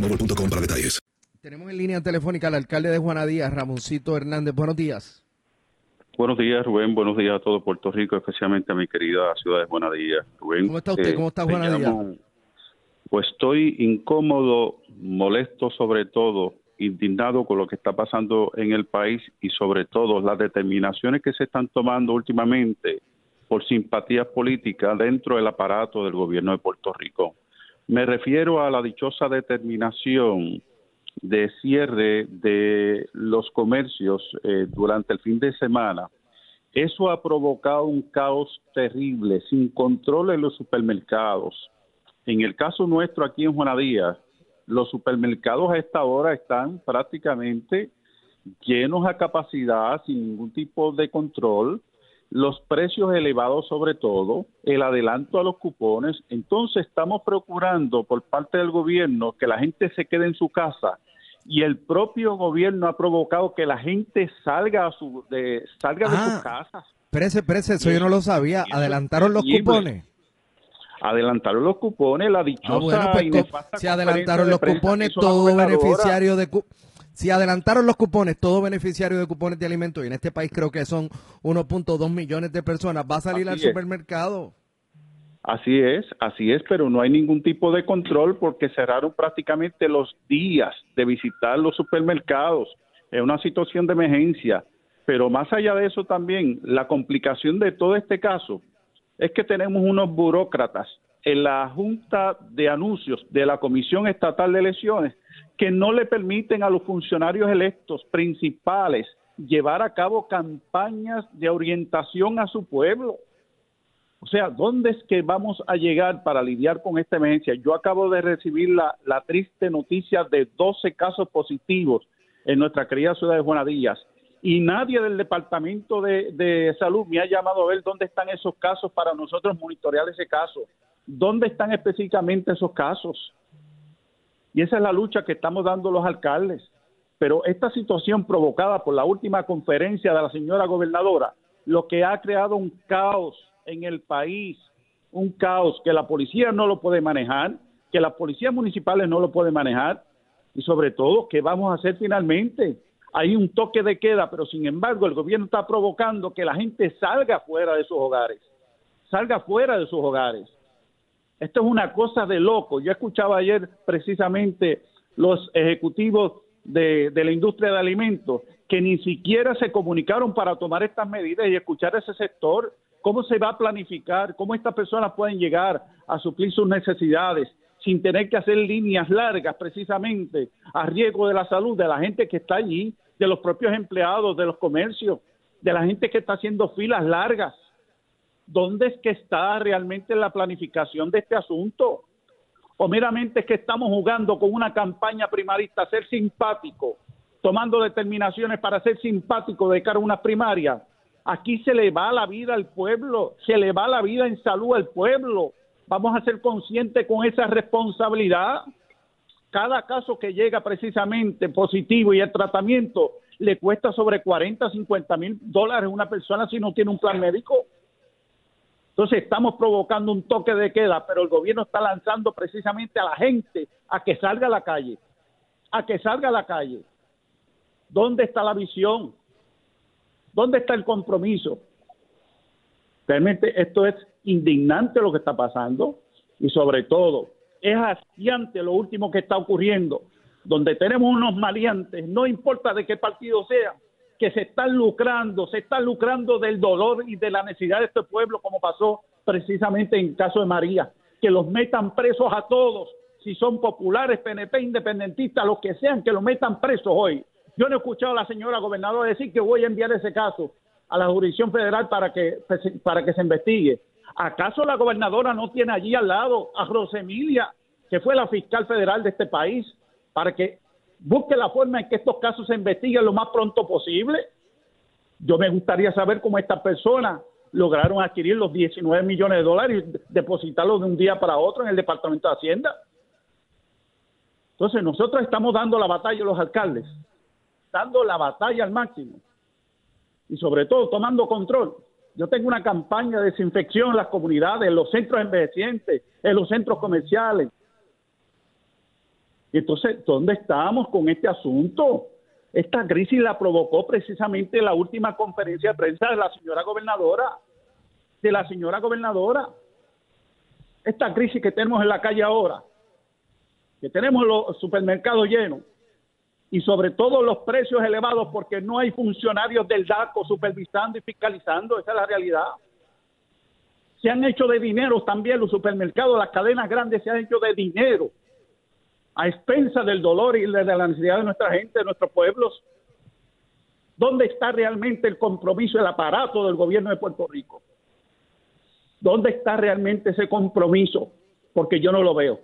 boostmobile.com para detalles. Tenemos en línea telefónica al alcalde de Juana Díaz, Ramoncito Hernández. Buenos días. Buenos días, Rubén. Buenos días a todo Puerto Rico, especialmente a mi querida ciudad de Buena Díaz. Rubén, ¿Cómo está usted? eh, ¿Cómo está Juana Díaz? llamo- Pues estoy incómodo, molesto sobre todo, indignado con lo que está pasando en el país y sobre todo las determinaciones que se están tomando últimamente por simpatías políticas dentro del aparato del gobierno de Puerto Rico. Me refiero a la dichosa determinación de cierre de los comercios eh, durante el fin de semana. Eso ha provocado un caos terrible, sin control en los supermercados. En el caso nuestro aquí en Juanadía, los supermercados a esta hora están prácticamente llenos a capacidad, sin ningún tipo de control, los precios elevados sobre todo, el adelanto a los cupones. Entonces estamos procurando por parte del gobierno que la gente se quede en su casa y el propio gobierno ha provocado que la gente salga, a su, de, salga de Ah. sus casas. Espérese, espérese, eso yo no lo sabía. ¿Adelantaron los cupones? Adelantaron los cupones, la dichosa Ah, bueno, pues y nefasta conferencia adelantaron de los cupones, todo beneficiario de si adelantaron los cupones, todo beneficiario de cupones de alimentos, y en este país creo que son 1.2 millones de personas, va a salir Así al es. supermercado. Así es, así es, pero no hay ningún tipo de control porque cerraron prácticamente los días de visitar los supermercados. Es una situación de emergencia. Pero más allá de eso también, la complicación de todo este caso es que tenemos unos burócratas en la Junta de Anuncios de la Comisión Estatal de Elecciones que no le permiten a los funcionarios electos principales llevar a cabo campañas de orientación a su pueblo. O sea, ¿dónde es que vamos a llegar para lidiar con esta emergencia? Yo acabo de recibir la, la triste noticia de 12 casos positivos en nuestra querida ciudad de Juanadías y nadie del Departamento de, de Salud me ha llamado a ver dónde están esos casos para nosotros monitorear ese caso. ¿Dónde están específicamente esos casos? Y esa es la lucha que estamos dando los alcaldes. Pero esta situación provocada por la última conferencia de la señora gobernadora, lo que ha creado un caos en el país, un caos que la policía no lo puede manejar, que las policías municipales no lo pueden manejar y sobre todo, ¿qué vamos a hacer finalmente? Hay un toque de queda, pero sin embargo el gobierno está provocando que la gente salga fuera de sus hogares, salga fuera de sus hogares. Esto es una cosa de loco. Yo escuchaba ayer precisamente los ejecutivos de, de la industria de alimentos que ni siquiera se comunicaron para tomar estas medidas y escuchar a ese sector, cómo se va a planificar, cómo estas personas pueden llegar a suplir sus necesidades sin tener que hacer líneas largas precisamente a riesgo de la salud de la gente que está allí, de los propios empleados, de los comercios, de la gente que está haciendo filas largas. ¿Dónde es que está realmente la planificación de este asunto? ¿O meramente es que estamos jugando con una campaña primarista ser simpático, tomando determinaciones para ser simpático de cara a una primaria? Aquí se le va la vida al pueblo, se le va la vida en salud al pueblo. Vamos a ser conscientes con esa responsabilidad. Cada caso que llega precisamente positivo y el tratamiento le cuesta sobre 40, 50 mil dólares a una persona si no tiene un plan médico. Entonces estamos provocando un toque de queda, pero el gobierno está lanzando precisamente a la gente a que salga a la calle, a que salga a la calle. ¿Dónde está la visión? ¿Dónde está el compromiso? Realmente esto es indignante lo que está pasando y sobre todo es hastiante lo último que está ocurriendo, donde tenemos unos maleantes, no importa de qué partido sea, que se están lucrando, se están lucrando del dolor y de la necesidad de este pueblo, como pasó precisamente en el caso de María, que los metan presos a todos, si son populares, PNP, independentistas, los que sean, que los metan presos hoy. Yo no he escuchado a la señora gobernadora decir que voy a enviar ese caso a la jurisdicción federal para que, para que se investigue. ¿Acaso la gobernadora no tiene allí al lado a Rosemilia, que fue la fiscal federal de este país, para que busque la forma en que estos casos se investiguen lo más pronto posible? Yo me gustaría saber cómo estas personas lograron adquirir los 19 millones de dólares y depositarlos de un día para otro en el Departamento de Hacienda. Entonces, nosotros estamos dando la batalla a los alcaldes dando la batalla al máximo y sobre todo tomando control. Yo tengo una campaña de desinfección en las comunidades, en los centros envejecientes, en los centros comerciales. Entonces, ¿dónde estamos con este asunto? Esta crisis la provocó precisamente la última conferencia de prensa de la señora gobernadora, de la señora gobernadora. Esta crisis que tenemos en la calle ahora, que tenemos los supermercados llenos, y sobre todo los precios elevados porque no hay funcionarios del DACO supervisando y fiscalizando, esa es la realidad. Se han hecho de dinero también los supermercados, las cadenas grandes se han hecho de dinero a expensa del dolor y de la necesidad de nuestra gente, de nuestros pueblos. ¿Dónde está realmente el compromiso, el aparato del gobierno de Puerto Rico? ¿Dónde está realmente ese compromiso? Porque yo no lo veo.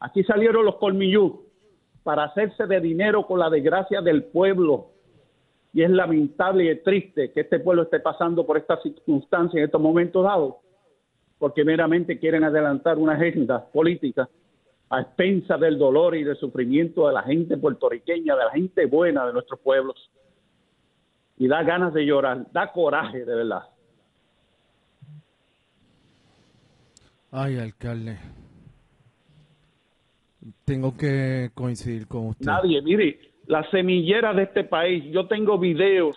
Aquí salieron los colmilludos para hacerse de dinero con la desgracia del pueblo. Y es lamentable y triste que este pueblo esté pasando por estas circunstancias en estos momentos dados, porque meramente quieren adelantar una agenda política a expensa del dolor y del sufrimiento de la gente puertorriqueña, de la gente buena de nuestros pueblos. Y da ganas de llorar, da coraje, de verdad. Ay, alcalde. Tengo que coincidir con usted. Nadie, mire, la semillera de este país, yo tengo videos,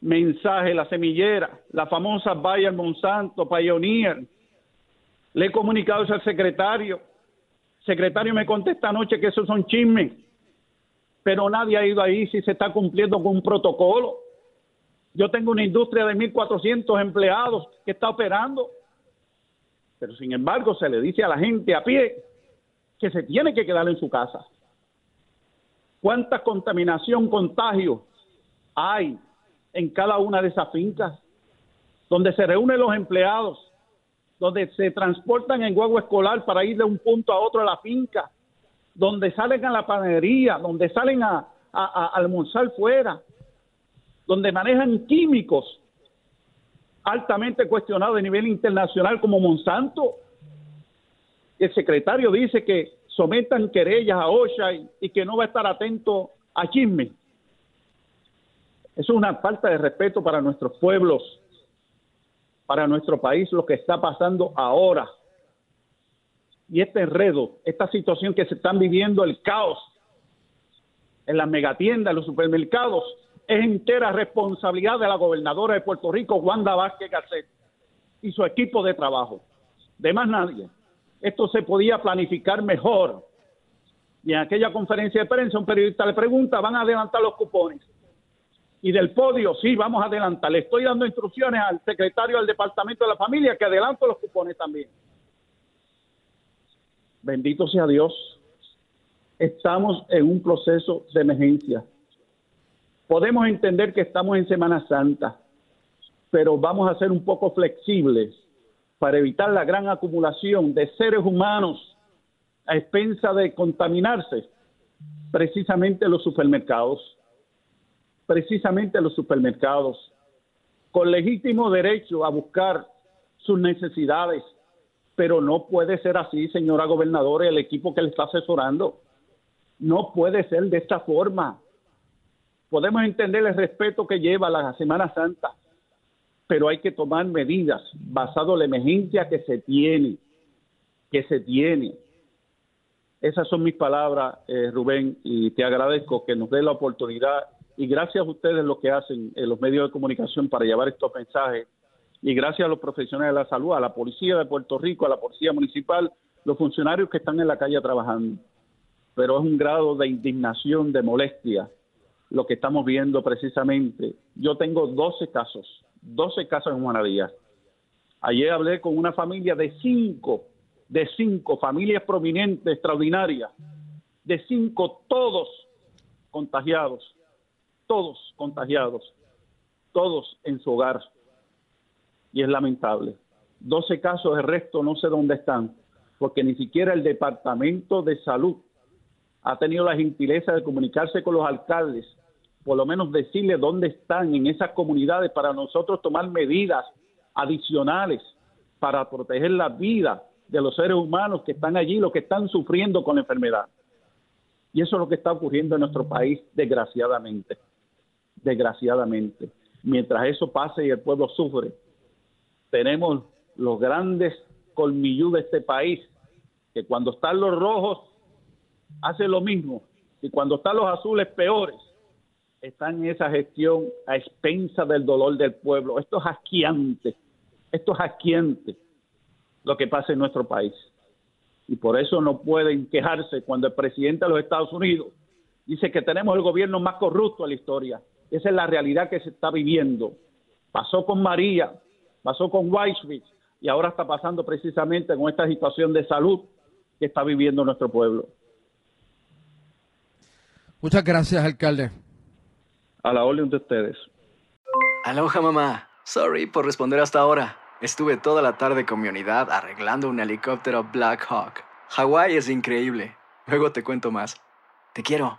mensajes, la semillera, la famosa Bayer Monsanto, Pioneer. Le he comunicado eso al secretario. Secretario me contesta anoche que esos son chismes, pero nadie ha ido ahí si se está cumpliendo con un protocolo. Yo tengo una industria de 1.400 empleados que está operando, pero sin embargo se le dice a la gente a pie que se tiene que quedar en su casa. ¿Cuánta contaminación, contagio hay en cada una de esas fincas? Donde se reúnen los empleados, donde se transportan en huevo escolar para ir de un punto a otro a la finca, donde salen a la panadería, donde salen a, a almorzar fuera, donde manejan químicos altamente cuestionados a nivel internacional como Monsanto, el secretario dice que sometan querellas a OSHA y, que no va a estar atento a chisme. Eso es una falta de respeto para nuestros pueblos, para nuestro país, lo que está pasando ahora. Y este enredo, esta situación que se están viviendo, el caos en las megatiendas, en los supermercados, es entera responsabilidad de la gobernadora de Puerto Rico, Wanda Vázquez Garcet, y su equipo de trabajo. De más nadie esto se podía planificar mejor. Y en aquella conferencia de prensa un periodista le pregunta, ¿van a adelantar los cupones? Y del podio, sí, vamos a adelantar. Le estoy dando instrucciones al secretario del Departamento de la Familia que adelanto los cupones también. Bendito sea Dios. Estamos en un proceso de emergencia. Podemos entender que estamos en Semana Santa, pero vamos a ser un poco flexibles para evitar la gran acumulación de seres humanos a expensa de contaminarse, precisamente los supermercados, precisamente los supermercados, con legítimo derecho a buscar sus necesidades, pero no puede ser así, señora gobernadora, el equipo que le está asesorando. No puede ser de esta forma. Podemos entender el respeto que lleva la Semana Santa, pero hay que tomar medidas basado en la emergencia que se tiene, que se tiene. Esas son mis palabras, eh, Rubén, y te agradezco que nos dé la oportunidad y gracias a ustedes lo que hacen en los medios de comunicación para llevar estos mensajes y gracias a los profesionales de la salud, a la policía de Puerto Rico, a la policía municipal, los funcionarios que están en la calle trabajando. Pero es un grado de indignación, de molestia, lo que estamos viendo precisamente. Yo tengo 12 casos 12 casos en Juana Díaz. Ayer hablé con una familia de cinco, de cinco familias prominentes, extraordinarias, de cinco, todos contagiados, todos contagiados, todos en su hogar. Y es lamentable. 12 casos, el resto no sé dónde están, porque ni siquiera el Departamento de Salud ha tenido la gentileza de comunicarse con los alcaldes por lo menos decirle dónde están en esas comunidades para nosotros tomar medidas adicionales para proteger la vida de los seres humanos que están allí, los que están sufriendo con la enfermedad. Y eso es lo que está ocurriendo en nuestro país, desgraciadamente. Desgraciadamente. Mientras eso pase y el pueblo sufre, tenemos los grandes colmillú de este país, que cuando están los rojos, hacen lo mismo, y cuando están los azules, peores están en esa gestión a expensa del dolor del pueblo. Esto es asquiante, esto es asquiante lo que pasa en nuestro país. Y por eso no pueden quejarse cuando el presidente de los Estados Unidos dice que tenemos el gobierno más corrupto de la historia. Esa es la realidad que se está viviendo. Pasó con María, pasó con Weisswitz y ahora está pasando precisamente con esta situación de salud que está viviendo nuestro pueblo. Muchas gracias, alcalde. A la orden de ustedes. Aloha, mamá. Sorry por responder hasta ahora. Estuve toda la tarde con mi unidad arreglando un helicóptero Black Hawk. Hawái es increíble. Luego te cuento más. Te quiero.